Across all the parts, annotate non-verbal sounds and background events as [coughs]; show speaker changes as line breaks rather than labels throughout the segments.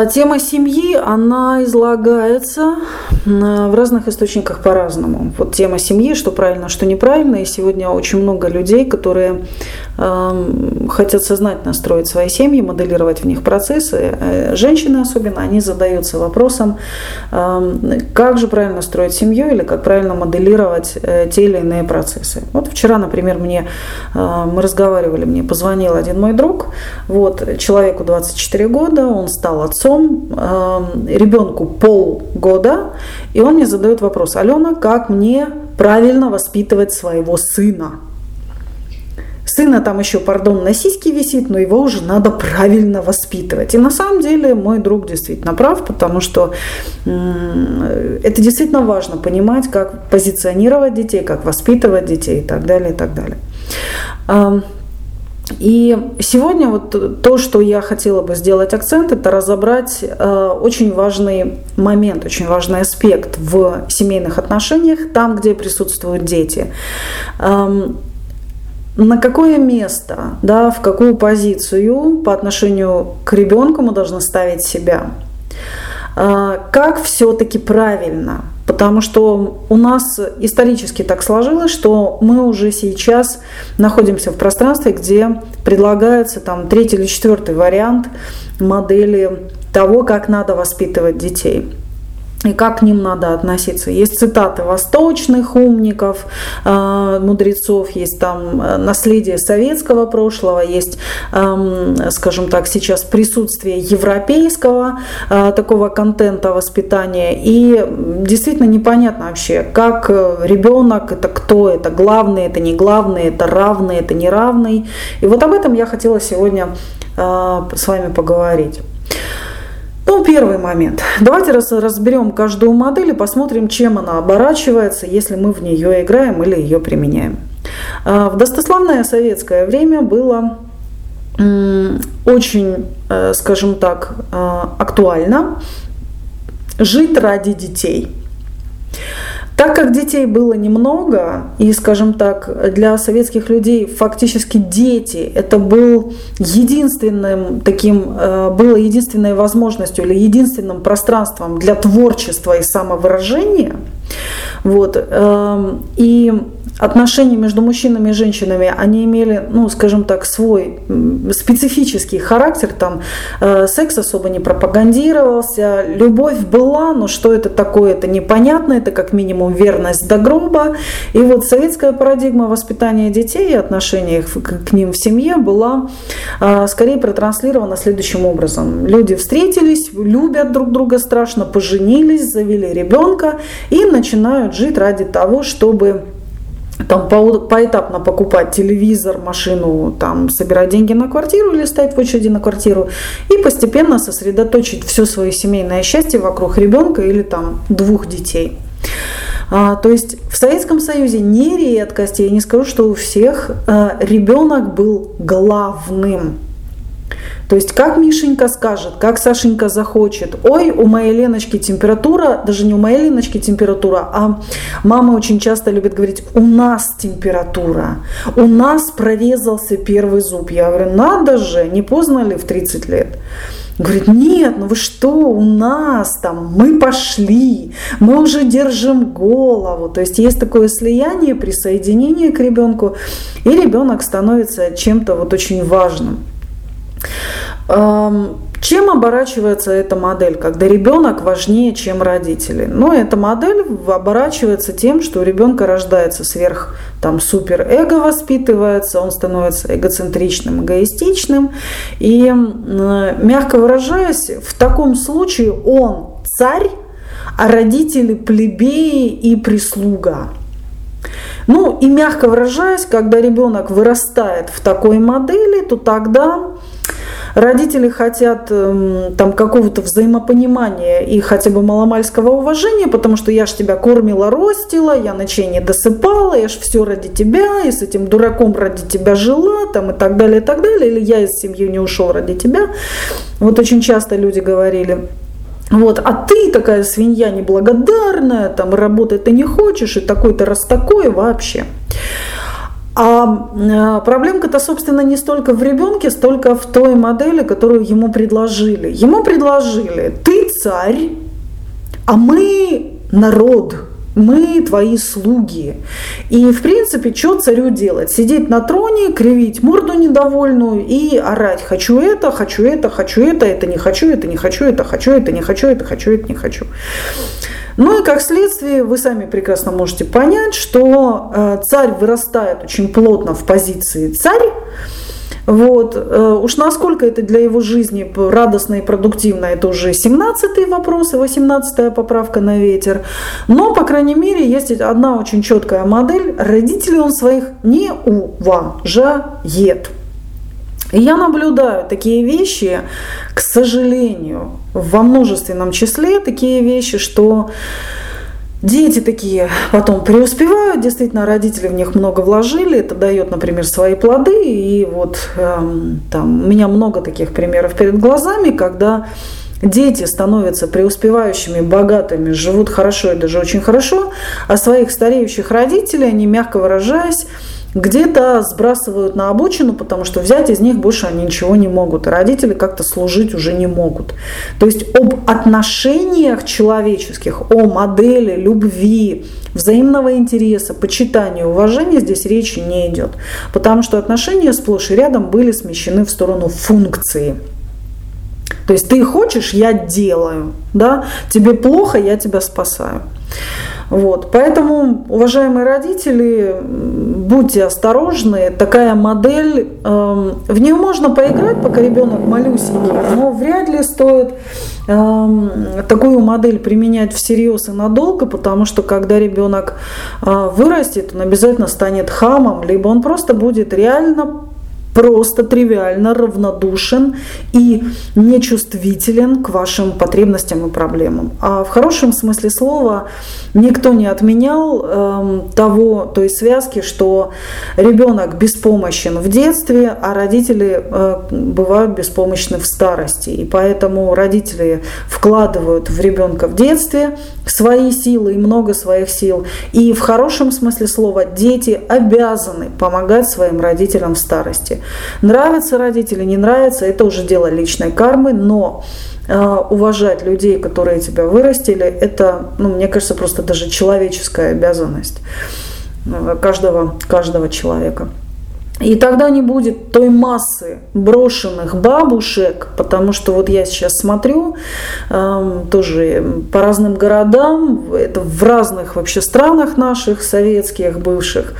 А, тема семьи, она излагается в разных источниках по-разному. Вот тема семьи, что правильно, что неправильно. И сегодня очень много людей, которые э, хотят сознательно строить свои семьи, моделировать в них процессы. Э, женщины особенно, они задаются вопросом, э, как же правильно строить семью или как правильно моделировать э, те или иные процессы. Вот вчера, например, мне э, мы разговаривали, мне позвонил один мой друг, вот, человеку 24 года, он стал отцом, э, ребенку полгода, и он мне задает вопрос, Алена, как мне правильно воспитывать своего сына? Сына там еще, пардон, на сиське висит, но его уже надо правильно воспитывать. И на самом деле мой друг действительно прав, потому что это действительно важно понимать, как позиционировать детей, как воспитывать детей и так далее, и так далее. И сегодня вот то, что я хотела бы сделать акцент, это разобрать э, очень важный момент, очень важный аспект в семейных отношениях, там, где присутствуют дети. Эм, на какое место, да, в какую позицию по отношению к ребенку мы должны ставить себя? Э, как все-таки правильно Потому что у нас исторически так сложилось, что мы уже сейчас находимся в пространстве, где предлагается там третий или четвертый вариант модели того, как надо воспитывать детей и как к ним надо относиться. Есть цитаты восточных умников, э, мудрецов, есть там э, наследие советского прошлого, есть, эм, скажем так, сейчас присутствие европейского э, такого контента воспитания. И действительно непонятно вообще, как ребенок, это кто, это главный, это не главный, это равный, это неравный. И вот об этом я хотела сегодня с вами поговорить. Ну, первый момент. Давайте раз разберем каждую модель и посмотрим, чем она оборачивается, если мы в нее играем или ее применяем. А, в достославное советское время было очень, э, скажем так, э, актуально жить ради детей. Так как детей было немного, и, скажем так, для советских людей фактически дети это был единственным таким, э, было единственной возможностью или единственным пространством для творчества и самовыражения, вот, эм, и отношения между мужчинами и женщинами, они имели, ну, скажем так, свой специфический характер, там э, секс особо не пропагандировался, любовь была, но что это такое, это непонятно, это как минимум верность до гроба. И вот советская парадигма воспитания детей и отношений к, ним в семье была э, скорее протранслирована следующим образом. Люди встретились, любят друг друга страшно, поженились, завели ребенка и начинают жить ради того, чтобы там по, поэтапно покупать телевизор, машину, там собирать деньги на квартиру или стоять в очереди на квартиру и постепенно сосредоточить все свое семейное счастье вокруг ребенка или там двух детей. А, то есть в Советском Союзе не редкость, я не скажу, что у всех а, ребенок был главным то есть как Мишенька скажет, как Сашенька захочет. Ой, у моей Леночки температура, даже не у моей Леночки температура, а мама очень часто любит говорить, у нас температура, у нас прорезался первый зуб. Я говорю, надо же, не поздно ли в 30 лет? Говорит, нет, ну вы что, у нас там, мы пошли, мы уже держим голову. То есть есть такое слияние, присоединение к ребенку, и ребенок становится чем-то вот очень важным. Чем оборачивается эта модель, когда ребенок важнее, чем родители? Ну, эта модель оборачивается тем, что у ребенка рождается сверх там супер эго воспитывается, он становится эгоцентричным, эгоистичным. И, мягко выражаясь, в таком случае он царь, а родители плебеи и прислуга. Ну и мягко выражаясь, когда ребенок вырастает в такой модели, то тогда родители хотят эм, там какого-то взаимопонимания и хотя бы маломальского уважения, потому что я ж тебя кормила, ростила, я ночей не досыпала, я ж все ради тебя, и с этим дураком ради тебя жила, там и так далее, и так далее, или я из семьи не ушел ради тебя. Вот очень часто люди говорили, вот, а ты такая свинья неблагодарная, там работать ты не хочешь, и такой-то раз такой вообще. А проблемка-то, собственно, не столько в ребенке, столько в той модели, которую ему предложили. Ему предложили, ты царь, а мы народ, мы твои слуги. И, в принципе, что царю делать? Сидеть на троне, кривить морду недовольную и орать «хочу это, хочу это, хочу это, это не хочу, это не хочу, это хочу, это не хочу, это хочу, это не хочу». Ну и как следствие вы сами прекрасно можете понять, что э, царь вырастает очень плотно в позиции царь, вот. Э, уж насколько это для его жизни радостно и продуктивно, это уже 17-й вопрос и 18-я поправка на ветер. Но, по крайней мере, есть одна очень четкая модель. Родителей он своих не уважает. И я наблюдаю такие вещи, к сожалению, во множественном числе такие вещи, что Дети такие потом преуспевают, действительно, родители в них много вложили, это дает, например, свои плоды. И вот эм, там у меня много таких примеров перед глазами, когда дети становятся преуспевающими, богатыми, живут хорошо и даже очень хорошо, а своих стареющих родителей, они, мягко выражаясь, где-то сбрасывают на обочину, потому что взять из них больше они ничего не могут. Родители как-то служить уже не могут. То есть об отношениях человеческих, о модели любви, взаимного интереса, почитания, уважения здесь речи не идет. Потому что отношения сплошь и рядом были смещены в сторону функции. То есть ты хочешь, я делаю. Да? Тебе плохо, я тебя спасаю. Вот. Поэтому, уважаемые родители, будьте осторожны. Такая модель, э, в нее можно поиграть, пока ребенок малюсенький, но вряд ли стоит э, такую модель применять всерьез и надолго, потому что когда ребенок э, вырастет, он обязательно станет хамом, либо он просто будет реально просто тривиально равнодушен и нечувствителен к вашим потребностям и проблемам. А в хорошем смысле слова никто не отменял э, того, той связки, что ребенок беспомощен в детстве, а родители э, бывают беспомощны в старости. И поэтому родители вкладывают в ребенка в детстве свои силы и много своих сил. И в хорошем смысле слова дети обязаны помогать своим родителям в старости. Нравятся родители, не нравятся, это уже дело личной кармы, но э, уважать людей, которые тебя вырастили, это, ну, мне кажется, просто даже человеческая обязанность э, каждого, каждого человека. И тогда не будет той массы брошенных бабушек, потому что вот я сейчас смотрю э, тоже по разным городам, это в разных вообще странах наших советских бывших,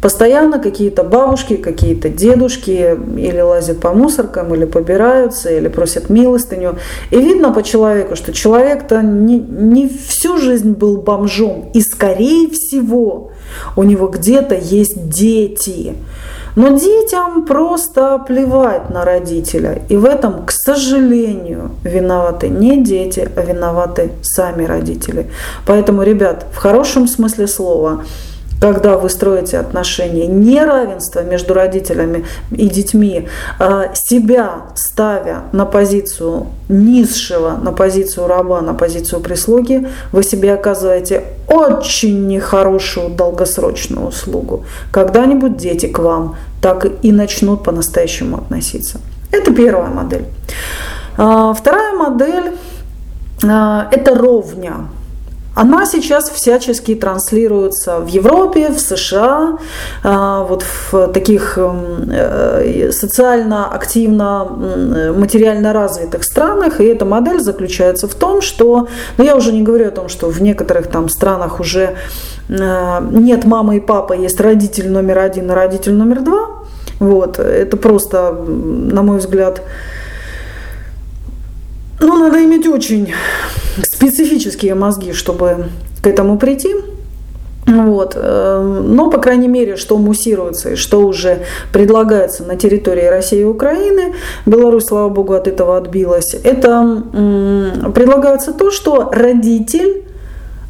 Постоянно какие-то бабушки, какие-то дедушки или лазят по мусоркам, или побираются, или просят милостыню. И видно по человеку, что человек-то не, не всю жизнь был бомжом. И скорее всего у него где-то есть дети. Но детям просто плевать на родителя. И в этом, к сожалению, виноваты не дети, а виноваты сами родители. Поэтому, ребят, в хорошем смысле слова, когда вы строите отношения, неравенство между родителями и детьми, а, себя ставя на позицию низшего, на позицию раба, на позицию прислуги, вы себе оказываете очень нехорошую долгосрочную услугу. Когда-нибудь дети к вам так и начнут по-настоящему относиться. Это первая модель. А, вторая модель а, – это ровня. Она сейчас всячески транслируется в Европе, в США, а, вот в таких эм, э, социально активно, материально развитых странах. И эта модель заключается в том, что, ну я уже не говорю о том, что в некоторых там странах уже э, нет мамы и папы, есть родитель номер один и родитель номер два. Вот, это просто, на мой взгляд, ну, надо иметь очень специфические мозги, чтобы к этому прийти. Вот. Э, но, по крайней мере, что муссируется и что уже предлагается на территории России и Украины, Беларусь, слава богу, от этого отбилась, это предлагается то, что родитель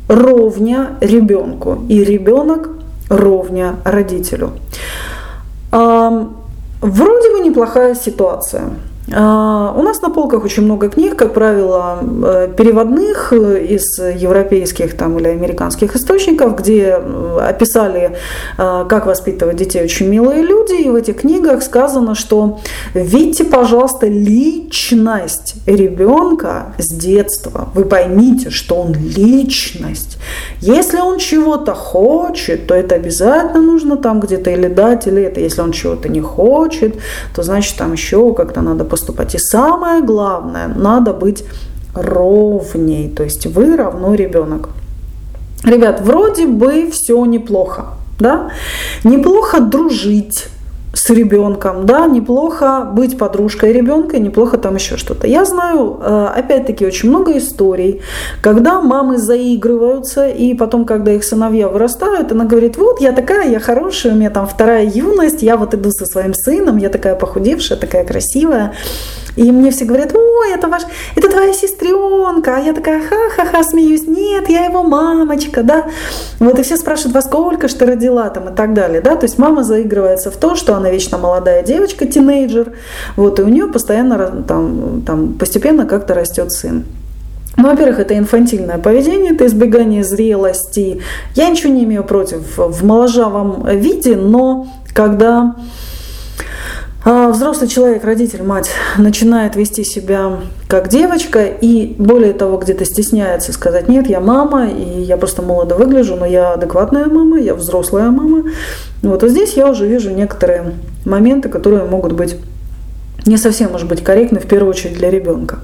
ровня ребенку и ребенок ровня родителю. Вроде бы неплохая ситуация. А, у нас на полках очень много книг, как правило, э, переводных э, из европейских там, или американских источников, где э, описали, как воспитывать детей очень милые люди. И в этих книгах сказано, что видите, пожалуйста, личность ребенка с детства. Вы поймите, что он личность. Если он чего-то хочет, то это обязательно нужно там где-то или дать, или это. Если он чего-то не хочет, то значит там еще как-то надо поступать. И самое главное, надо быть ровней, то есть вы равно ребенок. Ребят, вроде бы все неплохо, да? Неплохо дружить, с ребенком, да, неплохо быть подружкой ребенка, неплохо там еще что-то. Я знаю, э, опять-таки, очень много историй, когда мамы заигрываются, и потом, когда их сыновья вырастают, она говорит, вот, я такая, я хорошая, у меня там вторая юность, я вот иду со своим сыном, я такая похудевшая, такая красивая, и мне все говорят, ой, это ваш, это твоя сестренка. А я такая, ха-ха-ха, смеюсь. Нет, я его мамочка, да. Вот и все спрашивают, во сколько что родила там и так далее, да. То есть мама заигрывается в то, что она вечно молодая девочка, тинейджер. Вот, и у нее постоянно там, там постепенно как-то растет сын. Ну, во-первых, это инфантильное поведение, это избегание зрелости. Я ничего не имею против в моложавом виде, но когда взрослый человек, родитель, мать, начинает вести себя как девочка и более того где-то стесняется сказать, нет, я мама, и я просто молодо выгляжу, но я адекватная мама, я взрослая мама. Вот а здесь я уже вижу некоторые моменты, которые могут быть не совсем, может быть, корректны, в первую очередь для ребенка.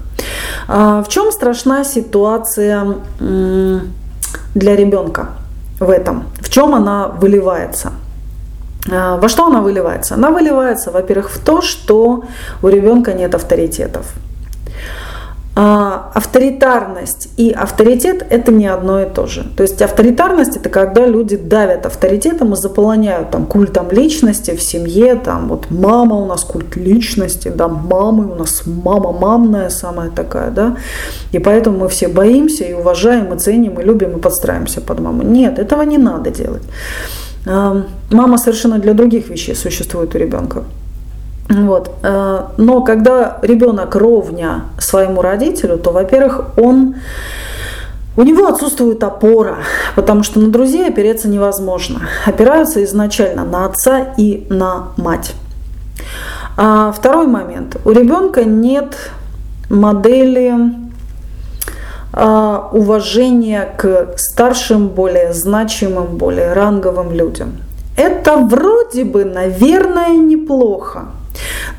А в чем страшна ситуация для ребенка в этом? В чем она выливается? А, во что она выливается? Она выливается, во-первых, в то, что у ребенка нет авторитетов. А, авторитарность и авторитет – это не одно и то же. То есть авторитарность – это когда люди давят авторитетом и заполоняют там культом личности в семье, там вот мама у нас культ личности, да, мамы у нас мама мамная самая такая, да, и поэтому мы все боимся и уважаем, и ценим, и любим, и подстраиваемся под маму. Нет, этого не надо делать. Мама совершенно для других вещей существует у ребенка. Вот. Э, но когда ребенок ровня своему родителю, то, во-первых, он у него отсутствует опора, потому что на друзей опереться невозможно. Опираются изначально на отца и на мать. А второй момент. У ребенка нет модели уважение к старшим, более значимым, более ранговым людям. Это вроде бы, наверное, неплохо.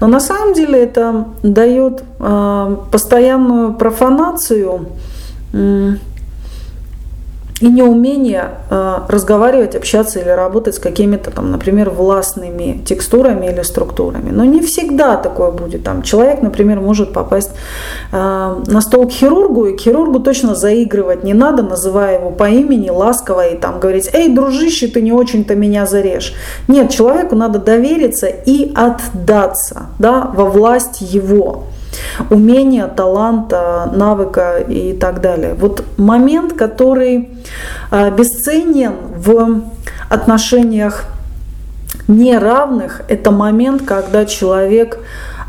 Но на самом деле это дает а, постоянную профанацию и неумение э, разговаривать, общаться или работать с какими-то там, например, властными текстурами или структурами. Но не всегда такое будет. Там человек, например, может попасть э, на стол к хирургу, и к хирургу точно заигрывать не надо, называя его по имени, ласково и там говорить, эй, дружище, ты не очень-то меня зарежь. Нет, человеку надо довериться и отдаться да, во власть его умения, таланта, навыка и так далее. Вот момент, который а, бесценен в отношениях неравных, это момент, когда человек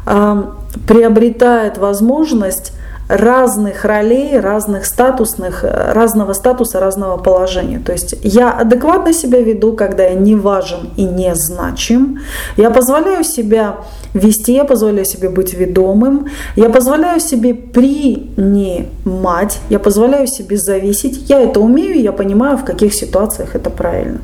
а, приобретает возможность разных ролей, разных статусных, разного статуса, разного положения. То есть я адекватно себя веду, когда я не важен и не значим. Я позволяю себя вести, я позволяю себе быть ведомым, я позволяю себе принимать, я позволяю себе зависеть. Я это умею, я понимаю, в каких ситуациях это правильно.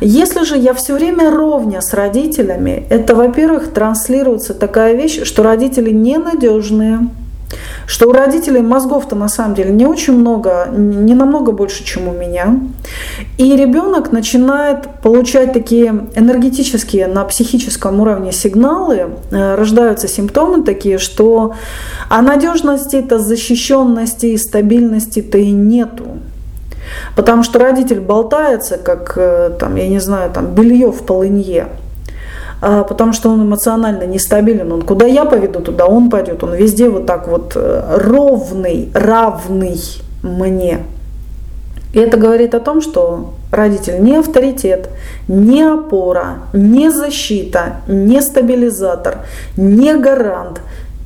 Если же я все время ровня с родителями, это, во-первых, транслируется такая вещь, что родители ненадежные, что у родителей мозгов-то на самом деле не очень много, не намного больше, чем у меня. И ребенок начинает получать такие энергетические на психическом уровне сигналы, э, рождаются симптомы такие, что а надежности-то, защищенности и стабильности-то и нету. Потому что родитель болтается, как, э, там, я не знаю, там, белье в полынье. А, потому что он эмоционально нестабилен. Он куда я поведу, туда он пойдет. Он везде вот так вот э, ровный, равный мне. И это говорит о том, что родитель не авторитет, не опора, не защита, не стабилизатор, не гарант,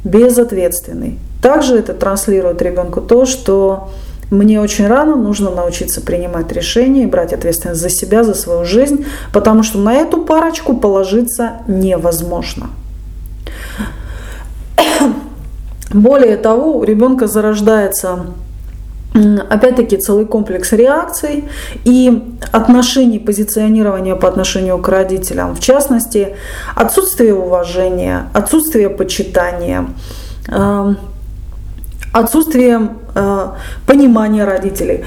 безответственный. Также это транслирует ребенку то, что мне очень рано нужно научиться принимать решения и брать ответственность за себя, за свою жизнь, потому что на эту парочку положиться невозможно. [coughs] Более того, у ребенка зарождается опять-таки целый комплекс реакций и отношений, позиционирования по отношению к родителям. В частности, отсутствие уважения, отсутствие почитания, эм, отсутствие э, понимания родителей,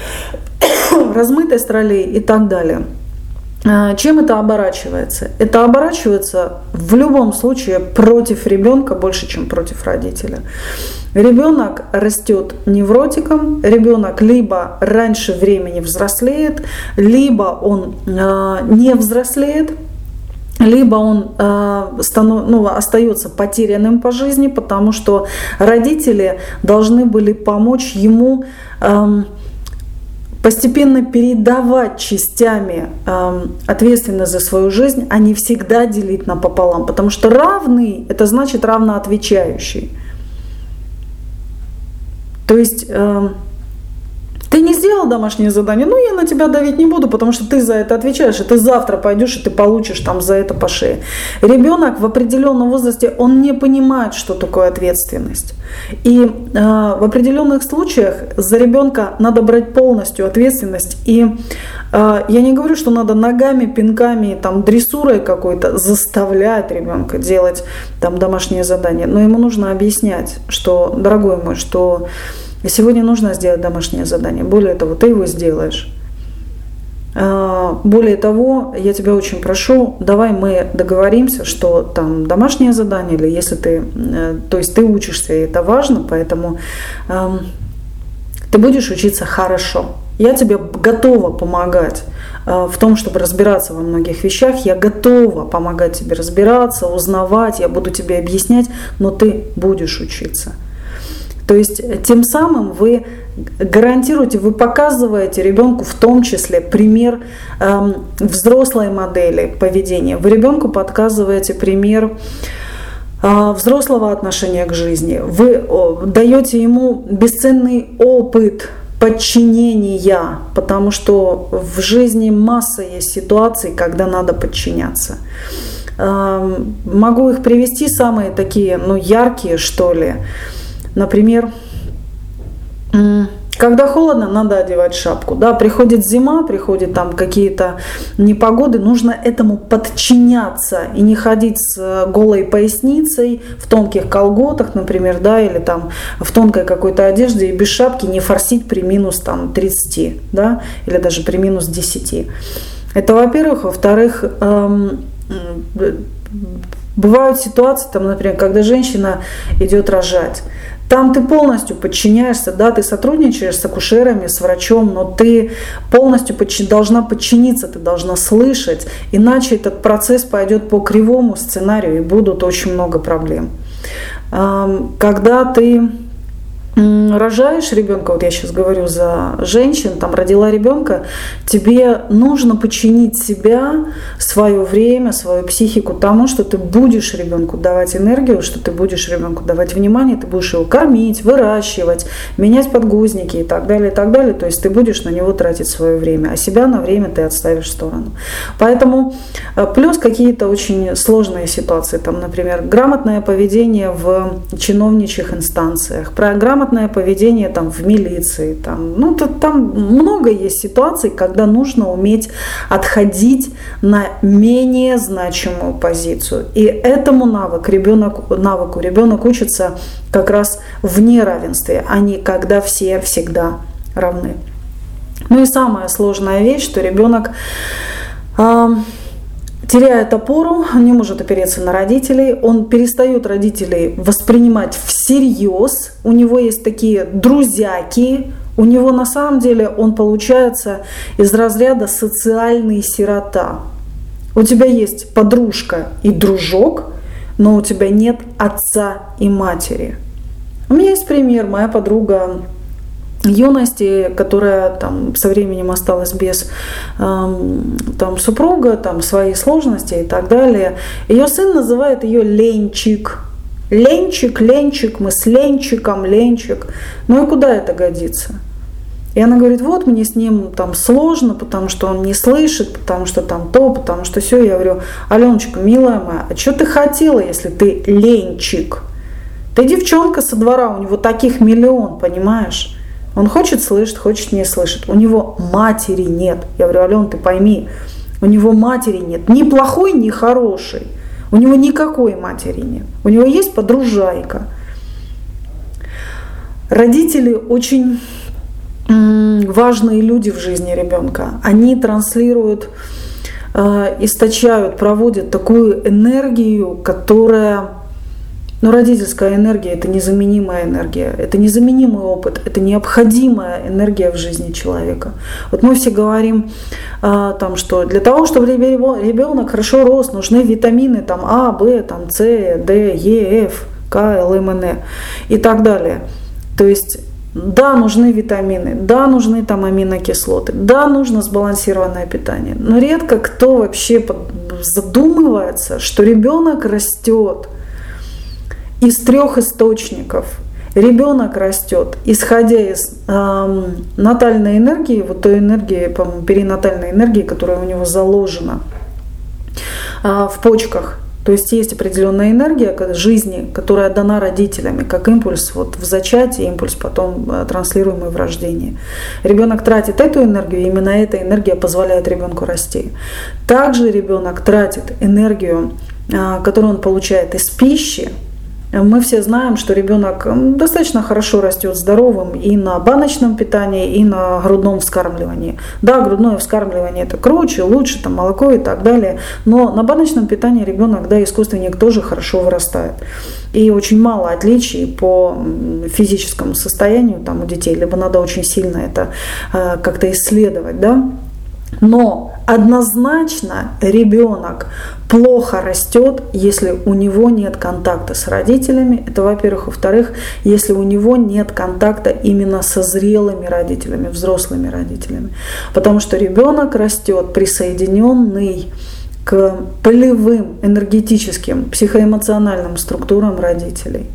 [coughs] размытость ролей и так далее. Э, чем это оборачивается? Это оборачивается в любом случае против ребенка больше, чем против родителя. Ребенок растет невротиком, ребенок либо раньше времени взрослеет, либо он э, не взрослеет, либо он э, станов, ну, остается потерянным по жизни, потому что родители должны были помочь ему э, постепенно передавать частями э, ответственность за свою жизнь, а не всегда делить напополам, потому что равный – это значит равноотвечающий. То есть э, ты не сделал домашнее задание, ну я на тебя давить не буду, потому что ты за это отвечаешь, и ты завтра пойдешь и ты получишь там за это по шее. Ребенок в определенном возрасте, он не понимает, что такое ответственность. И э, в определенных случаях за ребенка надо брать полностью ответственность. И э, я не говорю, что надо ногами, пинками, там, дрессурой какой-то заставлять ребенка делать там домашнее задание, но ему нужно объяснять, что, дорогой мой, что и сегодня нужно сделать домашнее задание. Более того, ты его сделаешь. А, более того, я тебя очень прошу, давай мы договоримся, что там домашнее задание, или если ты, э, то есть ты учишься, и это важно, поэтому эм, ты будешь учиться хорошо. Я тебе готова помогать э, в том, чтобы разбираться во многих вещах. Я готова помогать тебе разбираться, узнавать, я буду тебе объяснять, но ты будешь учиться. То есть э, тем самым вы гарантируете, вы показываете ребенку в том числе пример эм, взрослой модели поведения. Вы ребенку подсказываете пример э, взрослого отношения к жизни. Вы э, даете ему бесценный опыт подчинения, потому что в жизни масса есть ситуаций, когда надо подчиняться. Эм, могу их привести самые такие, ну, яркие, что ли. Например, когда холодно, надо одевать шапку. Да, приходит зима, приходят там какие-то непогоды, нужно этому подчиняться и не ходить с голой поясницей в тонких колготах, например, да, или там в тонкой какой-то одежде и без шапки не форсить при минус там 30, да, или даже при минус 10. Это, во-первых. Во-вторых, эм, бывают ситуации, там, например, когда женщина идет рожать. Там ты полностью подчиняешься, да, ты сотрудничаешь с акушерами, с врачом, но ты полностью подчи- должна подчиниться, ты должна слышать, иначе этот процесс пойдет по кривому сценарию и будут очень много проблем. Когда ты рожаешь ребенка, вот я сейчас говорю за женщин, там родила ребенка, тебе нужно подчинить себя, свое время, свою психику тому, что ты будешь ребенку давать энергию, что ты будешь ребенку давать внимание, ты будешь его кормить, выращивать, менять подгузники и так далее, и так далее. То есть ты будешь на него тратить свое время, а себя на время ты отставишь в сторону. Поэтому э, плюс какие-то очень сложные ситуации, там, например, грамотное поведение в чиновничьих инстанциях, про грамотное поведение там в милиции, там, ну, то, там много есть ситуаций, когда нужно уметь отходить на менее значимую позицию. И этому навык, ребенок, навыку ребенок учится как раз в неравенстве, а не когда все всегда равны. Ну и самая сложная вещь, что ребенок э, теряет опору, не может опереться на родителей, он перестает родителей воспринимать всерьез, у него есть такие друзьяки, у него на самом деле он получается из разряда социальный сирота. У тебя есть подружка и дружок, но у тебя нет отца и матери. У меня есть пример, моя подруга юности, которая там со временем осталась без эм, там супруга, там свои сложности и так далее. Ее сын называет ее Ленчик. Ленчик, ленчик, мы с ленчиком, ленчик. Ну и куда это годится? И она говорит, вот мне с ним там сложно, потому что он не слышит, потому что там то, потому что все. Я говорю, Аленочка, милая моя, а что ты хотела, если ты ленчик? Ты девчонка со двора, у него таких миллион, понимаешь? Он хочет слышать, хочет не слышит. У него матери нет. Я говорю, Ален, ты пойми, у него матери нет. Ни плохой, ни хороший. У него никакой матери нет. У него есть подружайка. Родители очень важные люди в жизни ребенка. Они транслируют, э, источают, проводят такую энергию, которая но родительская энергия – это незаменимая энергия, это незаменимый опыт, это необходимая энергия в жизни человека. Вот мы все говорим, а, там, что для того, чтобы ребенок хорошо рос, нужны витамины там, А, В, там, С, Д, Е, Ф, К, Л, М, Н и так далее. То есть да, нужны витамины, да, нужны там аминокислоты, да, нужно сбалансированное питание. Но редко кто вообще задумывается, что ребенок растет – из трех источников. Ребенок растет, исходя из э, натальной энергии, вот той энергии, по-моему, перинатальной энергии, которая у него заложена э, в почках. То есть есть определенная энергия жизни, которая дана родителями, как импульс вот в зачатии, импульс потом э, транслируемый в рождении. Ребенок тратит эту энергию, и именно эта энергия позволяет ребенку расти. Также ребенок тратит энергию, э, которую он получает из пищи, мы все знаем, что ребенок достаточно хорошо растет здоровым и на баночном питании, и на грудном вскармливании. Да, грудное вскармливание это круче, лучше, там молоко и так далее, но на баночном питании ребенок, да, искусственник тоже хорошо вырастает. И очень мало отличий по физическому состоянию там у детей, либо надо очень сильно это э, как-то исследовать, да. Но однозначно ребенок плохо растет, если у него нет контакта с родителями. Это, во-первых. Во-вторых, если у него нет контакта именно со зрелыми родителями, взрослыми родителями. Потому что ребенок растет присоединенный к полевым, энергетическим, психоэмоциональным структурам родителей.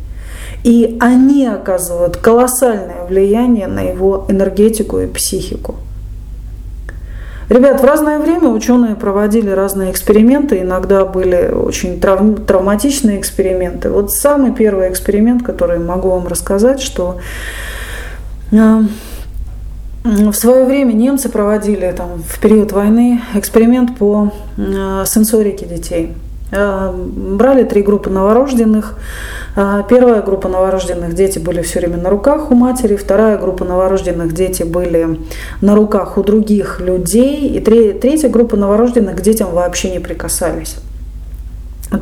И они оказывают колоссальное влияние на его энергетику и психику. Ребят, в разное время ученые проводили разные эксперименты, иногда были очень трав... травматичные эксперименты. Вот самый первый эксперимент, который могу вам рассказать, что э, в свое время немцы проводили там, в период войны эксперимент по э, сенсорике детей. Э, брали три группы новорожденных. Э, первая группа новорожденных дети были все время на руках у матери, вторая группа новорожденных дети были на руках у других людей, и третья группа новорожденных к детям вообще не прикасались.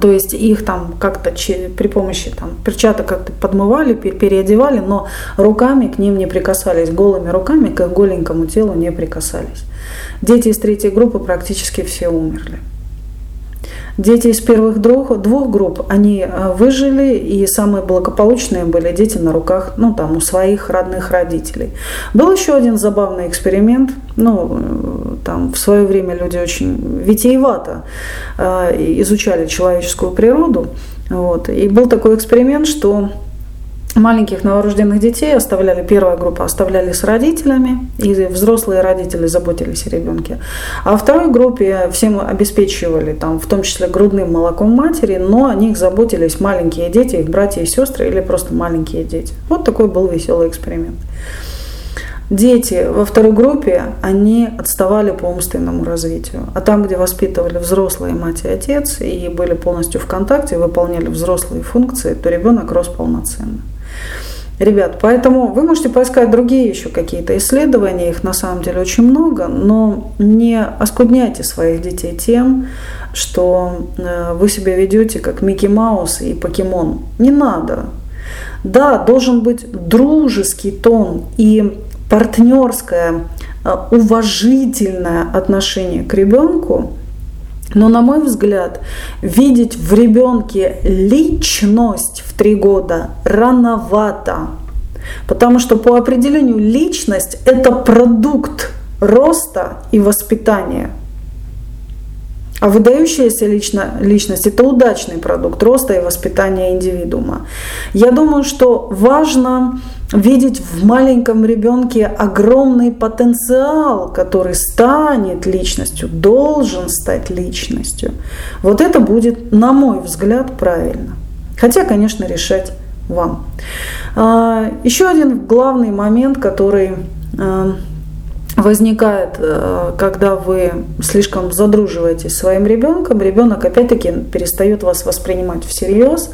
То есть их там как-то при помощи там, перчаток как-то подмывали, переодевали, но руками к ним не прикасались, голыми руками к их голенькому телу не прикасались. Дети из третьей группы практически все умерли. Дети из первых двух, двух групп, они э, выжили, и самые благополучные были дети на руках, ну, там, у своих родных родителей. Был еще один забавный эксперимент, ну, э, там, в свое время люди очень витиевато э, изучали человеческую природу, вот, и был такой эксперимент, что маленьких новорожденных детей оставляли, первая группа оставляли с родителями, и взрослые родители заботились о ребенке. А во второй группе всем обеспечивали, там, в том числе грудным молоком матери, но о них заботились маленькие дети, их братья и сестры или просто маленькие дети. Вот такой был веселый эксперимент. Дети во второй группе, они отставали по умственному развитию. А там, где воспитывали взрослые мать и отец и были полностью в контакте, выполняли взрослые функции, то ребенок рос полноценно. Ребят, поэтому вы можете поискать другие еще какие-то исследования, их на самом деле очень много, но не оскудняйте своих детей тем, что э, вы себя ведете как Микки Маус и Покемон. Не надо. Да, должен быть дружеский тон и партнерское, э, уважительное отношение к ребенку, но, на мой взгляд, видеть в ребенке личность в три года рановато. Потому что по определению личность – это продукт роста и воспитания. А выдающаяся лично, личность – это удачный продукт роста и воспитания индивидуума. Я думаю, что важно видеть в маленьком ребенке огромный потенциал, который станет личностью, должен стать личностью. Вот это будет, на мой взгляд, правильно. Хотя, конечно, решать вам. А, еще один главный момент, который а, возникает, э, когда вы слишком задруживаетесь своим ребенком, ребенок опять-таки перестает вас воспринимать всерьез,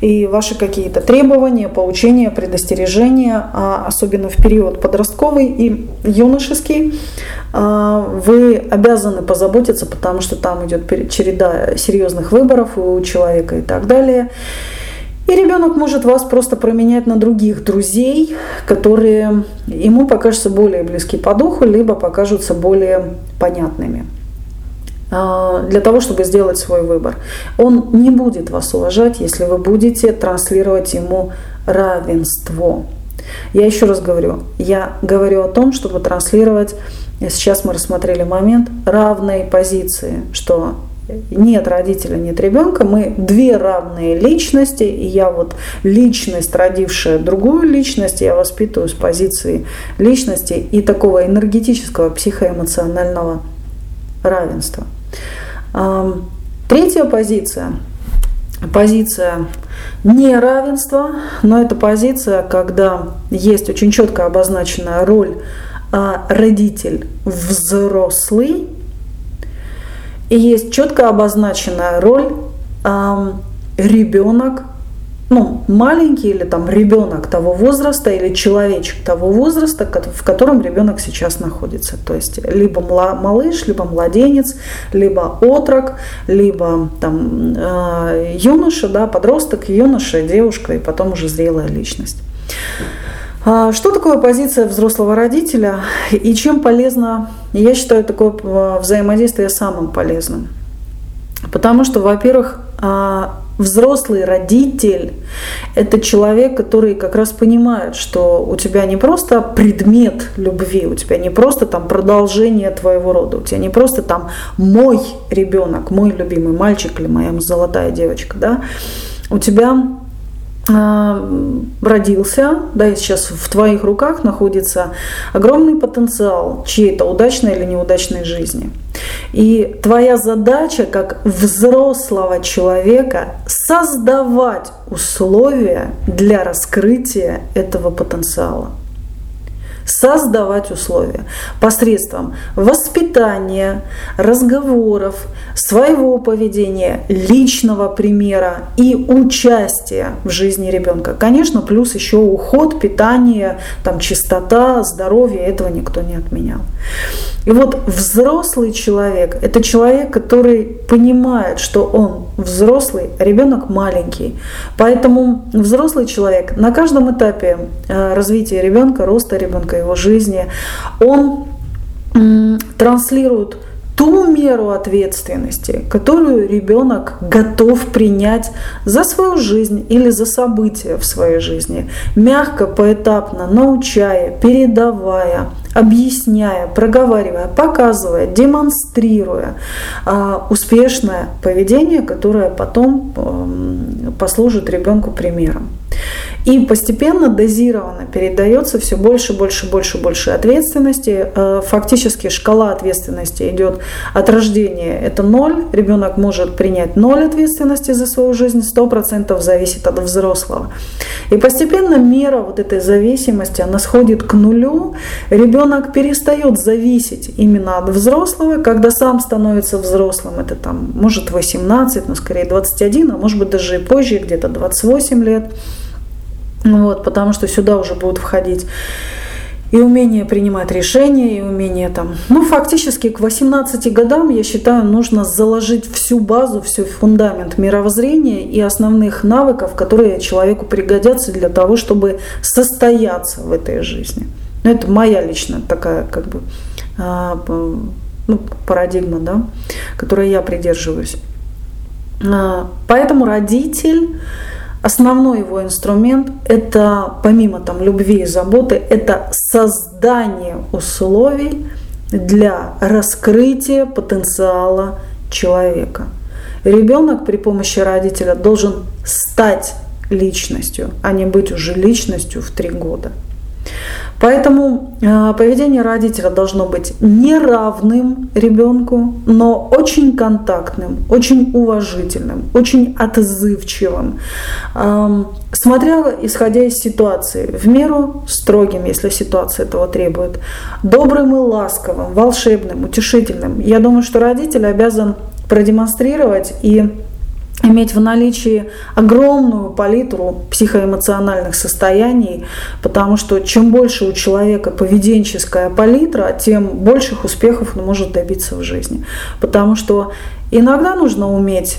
и ваши какие-то требования, поучения, предостережения, а особенно в период подростковый и юношеский, э, вы обязаны позаботиться, потому что там идет череда серьезных выборов у человека и так далее. И ребенок может вас просто променять на других друзей, которые ему покажутся более близки по духу, либо покажутся более понятными а, для того, чтобы сделать свой выбор. Он не будет вас уважать, если вы будете транслировать ему равенство. Я еще раз говорю, я говорю о том, чтобы транслировать, сейчас мы рассмотрели момент равной позиции, что нет родителя, нет ребенка, мы две равные личности, и я вот личность, родившая другую личность, я воспитываю с позиции личности и такого энергетического психоэмоционального равенства. Третья позиция. Позиция неравенства, но это позиция, когда есть очень четко обозначенная роль а, родитель взрослый, и есть четко обозначенная роль э, ребенок, ну, маленький или там ребенок того возраста или человечек того возраста, в котором ребенок сейчас находится. То есть либо малыш, либо младенец, либо отрок, либо там э, юноша, да, подросток, юноша, девушка и потом уже зрелая личность. А, что такое позиция взрослого родителя? И чем полезно, я считаю такое а, взаимодействие самым полезным? Потому что, во-первых, а, взрослый родитель – это человек, который как раз понимает, что у тебя не просто предмет любви, у тебя не просто там продолжение твоего рода, у тебя не просто там мой ребенок, мой любимый мальчик или моя золотая девочка, да, у тебя родился, да, и сейчас в твоих руках находится огромный потенциал чьей-то удачной или неудачной жизни. И твоя задача как взрослого человека создавать условия для раскрытия этого потенциала создавать условия посредством воспитания, разговоров, своего поведения, личного примера и участия в жизни ребенка. Конечно, плюс еще уход, питание, там, чистота, здоровье, этого никто не отменял. И вот взрослый человек – это человек, который понимает, что он взрослый, ребенок маленький. Поэтому взрослый человек на каждом этапе э, развития ребенка, роста ребенка, его жизни, он транслирует ту меру ответственности, которую ребенок готов принять за свою жизнь или за события в своей жизни, мягко, поэтапно, научая, передавая, объясняя, проговаривая, показывая, демонстрируя а, успешное поведение, которое потом эм, послужит ребенку примером. И постепенно, дозированно передается все больше, больше, больше, больше ответственности. Э, фактически шкала ответственности идет от рождения. Это ноль. Ребенок может принять ноль ответственности за свою жизнь. Сто процентов зависит от взрослого. И постепенно мера вот этой зависимости, она сходит к нулю. Ребенок перестает зависеть именно от взрослого, когда сам становится взрослым. Это там может 18, но скорее 21, а может быть даже и позже, где-то 28 лет. Вот, потому что сюда уже будут входить и умение принимать решения, и умение там... Ну, фактически к 18 годам, я считаю, нужно заложить всю базу, всю фундамент мировоззрения и основных навыков, которые человеку пригодятся для того, чтобы состояться в этой жизни. Ну, это моя личная такая как бы а, ну, парадигма, да, которой я придерживаюсь. А, поэтому родитель Основной его инструмент – это, помимо там, любви и заботы, это создание условий для раскрытия потенциала человека. Ребенок при помощи родителя должен стать личностью, а не быть уже личностью в три года. Поэтому э, поведение родителя должно быть неравным ребенку, но очень контактным, очень уважительным, очень отзывчивым, эм, смотря исходя из ситуации, в меру строгим, если ситуация этого требует, добрым и ласковым, волшебным, утешительным. Я думаю, что родитель обязан продемонстрировать и иметь в наличии огромную палитру психоэмоциональных состояний, потому что чем больше у человека поведенческая палитра, тем больших успехов он может добиться в жизни. Потому что иногда нужно уметь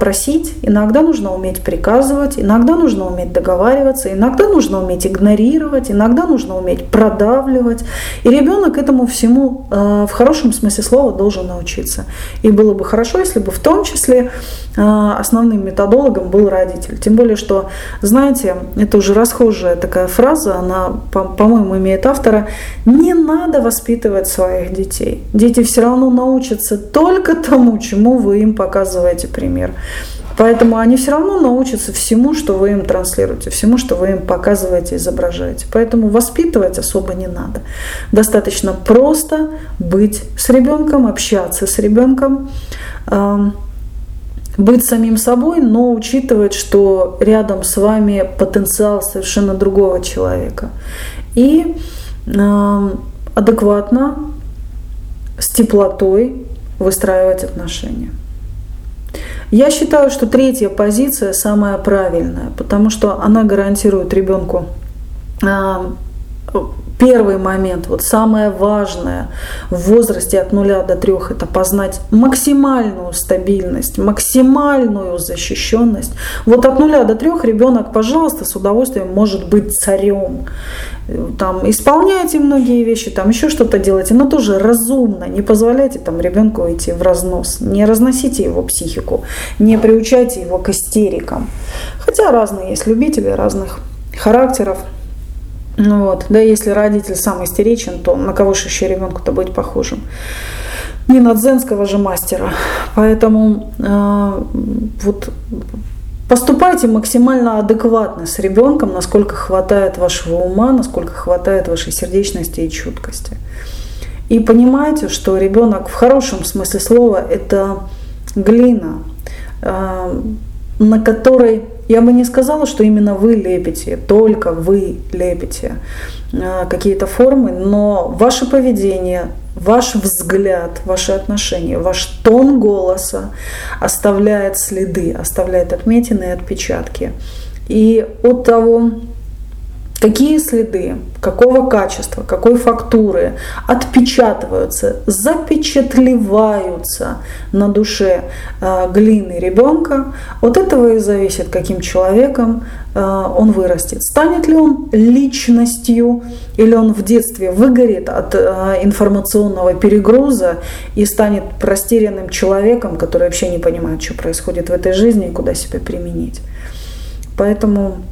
просить, иногда нужно уметь приказывать, иногда нужно уметь договариваться, иногда нужно уметь игнорировать, иногда нужно уметь продавливать. И ребенок этому всему а, в хорошем смысле слова должен научиться. И было бы хорошо, если бы в том числе а, основным методологом был родитель. Тем более, что, знаете, это уже расхожая такая фраза, она, по-моему, имеет автора, не надо воспитывать своих детей. Дети все равно научатся только тому, чему вы им показываете пример. Поэтому они все равно научатся всему, что вы им транслируете, всему, что вы им показываете, изображаете. Поэтому воспитывать особо не надо. Достаточно просто быть с ребенком, общаться с ребенком, быть самим собой, но учитывать, что рядом с вами потенциал совершенно другого человека. И адекватно, с теплотой выстраивать отношения. Я считаю, что третья позиция самая правильная, потому что она гарантирует ребенку а, первый момент, вот самое важное в возрасте от 0 до 3 – это познать максимальную стабильность, максимальную защищенность. Вот от 0 до 3 ребенок, пожалуйста, с удовольствием может быть царем. Там, исполняйте многие вещи, там еще что-то делайте, но тоже разумно. Не позволяйте там ребенку идти в разнос. Не разносите его психику, не приучайте его к истерикам. Хотя разные есть любители разных характеров, ну вот, да, если родитель сам истеричен, то на кого же еще ребенку-то быть похожим? Не на дзенского же мастера. Поэтому э, вот поступайте максимально адекватно с ребенком, насколько хватает вашего ума, насколько хватает вашей сердечности и чуткости. И понимайте, что ребенок в хорошем смысле слова это глина, э, на которой я бы не сказала, что именно вы лепите, только вы лепите э, какие-то формы, но ваше поведение, ваш взгляд, ваши отношения, ваш тон голоса оставляет следы, оставляет отметины и отпечатки. И от того, какие следы, какого качества, какой фактуры отпечатываются, запечатлеваются на душе э, глины ребенка, от этого и зависит, каким человеком э, он вырастет. Станет ли он личностью, или он в детстве выгорит от э, информационного перегруза и станет растерянным человеком, который вообще не понимает, что происходит в этой жизни и куда себя применить. Поэтому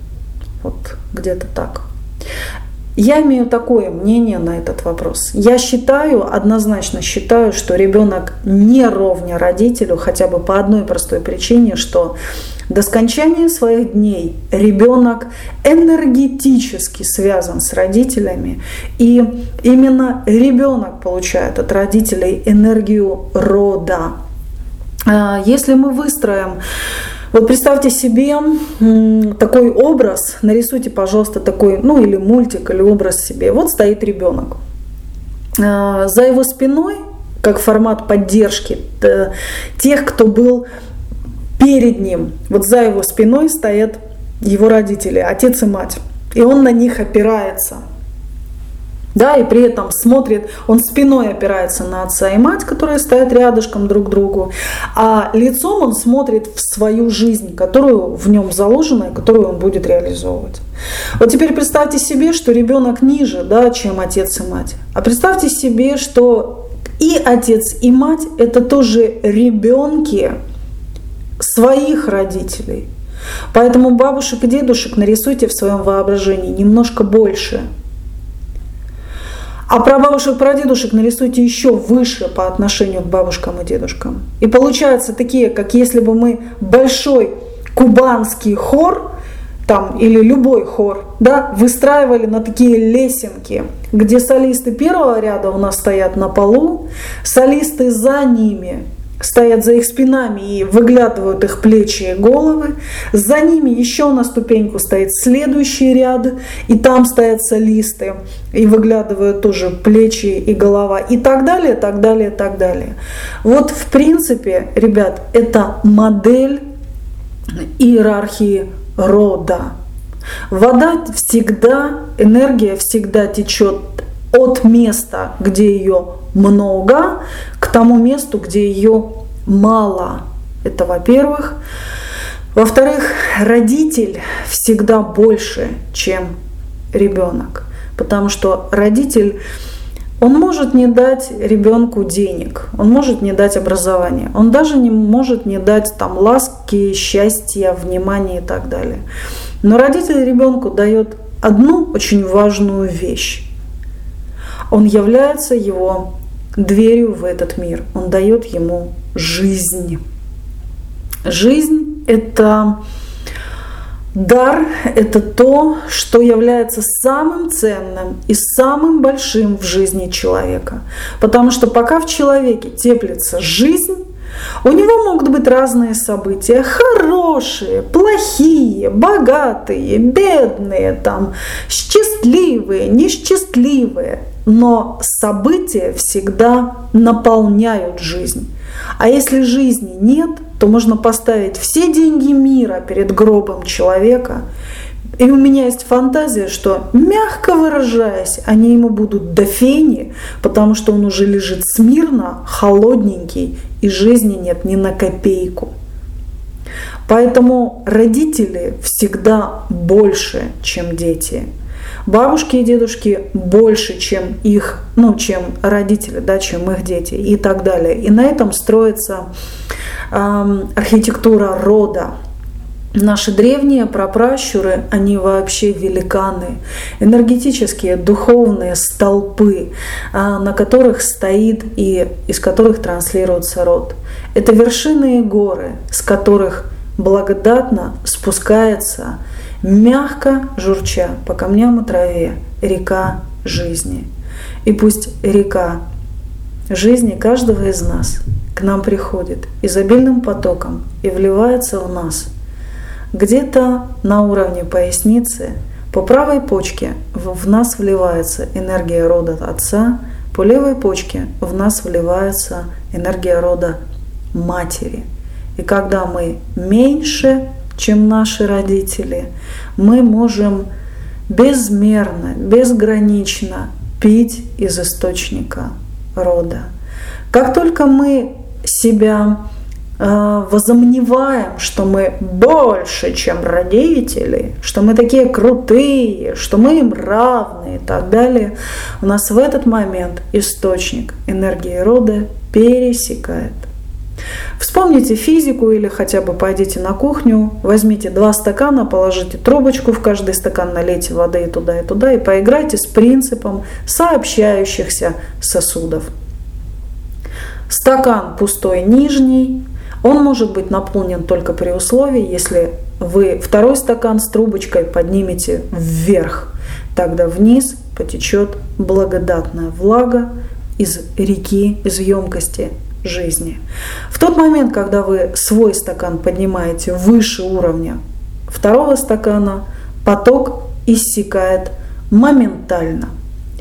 вот где-то так. Я имею такое мнение на этот вопрос. Я считаю, однозначно считаю, что ребенок не ровня родителю, хотя бы по одной простой причине, что до скончания своих дней ребенок энергетически связан с родителями, и именно ребенок получает от родителей энергию рода. А, если мы выстроим вот представьте себе такой образ, нарисуйте, пожалуйста, такой, ну или мультик, или образ себе. Вот стоит ребенок. А, за его спиной, как формат поддержки тех, кто был перед ним, вот за его спиной стоят его родители, отец и мать. И он на них опирается – да, и при этом смотрит, он спиной опирается на отца и мать, которые стоят рядышком друг к другу, а лицом он смотрит в свою жизнь, которую в нем заложена и которую он будет реализовывать. Вот теперь представьте себе, что ребенок ниже, да, чем отец и мать. А представьте себе, что и отец, и мать – это тоже ребенки своих родителей. Поэтому бабушек и дедушек нарисуйте в своем воображении немножко больше – А про бабушек, про дедушек нарисуйте еще выше по отношению к бабушкам и дедушкам. И получаются такие, как если бы мы большой кубанский хор там, или любой хор, да, выстраивали на такие лесенки, где солисты первого ряда у нас стоят на полу, солисты за ними стоят за их спинами и выглядывают их плечи и головы. За ними еще на ступеньку стоит следующий ряд, и там стоят солисты и выглядывают тоже плечи и голова, и так далее, так далее, так далее. Вот в принципе, ребят, это модель иерархии рода. Вода всегда, энергия всегда течет от места, где ее много, к тому месту, где ее мало. Это во-первых. Во-вторых, родитель всегда больше, чем ребенок. Потому что родитель, он может не дать ребенку денег, он может не дать образование, он даже не может не дать там ласки, счастья, внимания и так далее. Но родитель ребенку дает одну очень важную вещь. Он является его дверью в этот мир. Он дает ему жизнь. Жизнь – это дар, это то, что является самым ценным и самым большим в жизни человека. Потому что пока в человеке теплится жизнь, у него могут быть разные события, хорошие, плохие, богатые, бедные, там, счастливые, несчастливые. Но события всегда наполняют жизнь. А если жизни нет, то можно поставить все деньги мира перед гробом человека. И у меня есть фантазия, что, мягко выражаясь, они ему будут до фени, потому что он уже лежит смирно, холодненький, и жизни нет ни на копейку. Поэтому родители всегда больше, чем дети. Бабушки и дедушки больше, чем их, ну, чем родители, да, чем их дети и так далее. И на этом строится э, архитектура рода. Наши древние прапращуры, они вообще великаны, энергетические, духовные столпы, а, на которых стоит и из которых транслируется род. Это вершины и горы, с которых благодатно спускается мягко журча по камням и траве река жизни. И пусть река жизни каждого из нас к нам приходит изобильным потоком и вливается в нас. Где-то на уровне поясницы по правой почке в нас вливается энергия рода Отца, по левой почке в нас вливается энергия рода Матери. И когда мы меньше чем наши родители, мы можем безмерно, безгранично пить из источника рода. Как только мы себя возомневаем, что мы больше, чем родители, что мы такие крутые, что мы им равны и так далее, у нас в этот момент источник энергии рода пересекает Вспомните физику или хотя бы пойдите на кухню, возьмите два стакана, положите трубочку в каждый стакан, налейте воды и туда, и туда, и поиграйте с принципом сообщающихся сосудов. Стакан пустой нижний, он может быть наполнен только при условии, если вы второй стакан с трубочкой поднимете вверх. Тогда вниз потечет благодатная влага из реки, из емкости жизни. В тот момент, когда вы свой стакан поднимаете выше уровня второго стакана, поток иссякает моментально.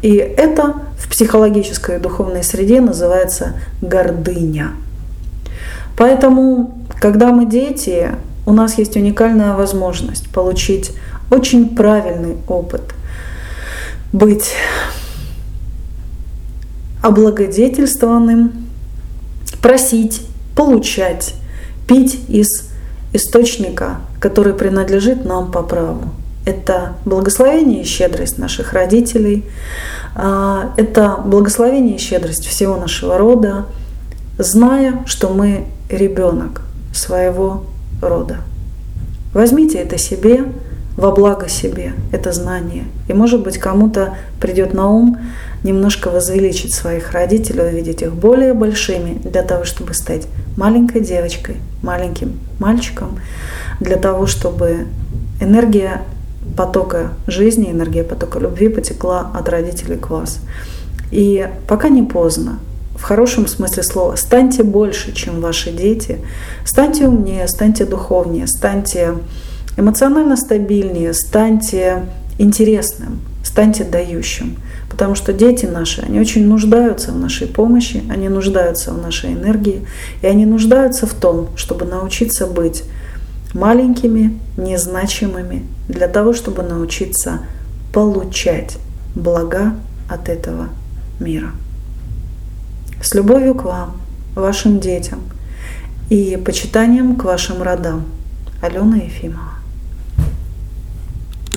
И это в психологической и духовной среде называется гордыня. Поэтому, когда мы дети, у нас есть уникальная возможность получить очень правильный опыт, быть облагодетельствованным просить, получать, пить из источника, который принадлежит нам по праву. Это благословение и щедрость наших родителей, а, это благословение и щедрость всего нашего рода, зная, что мы ребенок своего рода. Возьмите это себе, во благо себе это знание. И может быть кому-то придет на ум немножко возвеличить своих родителей, увидеть их более большими для того, чтобы стать маленькой девочкой, маленьким мальчиком, для того, чтобы энергия потока жизни, энергия потока любви потекла от родителей к вас. И пока не поздно, в хорошем смысле слова, станьте больше, чем ваши дети, станьте умнее, станьте духовнее, станьте эмоционально стабильнее, станьте интересным, станьте дающим. Потому что дети наши, они очень нуждаются в нашей помощи, они нуждаются в нашей энергии, и они нуждаются в том, чтобы научиться быть маленькими, незначимыми, для того, чтобы научиться получать блага от этого мира. С любовью к вам, вашим детям и почитанием к вашим родам. Алена Ефимова.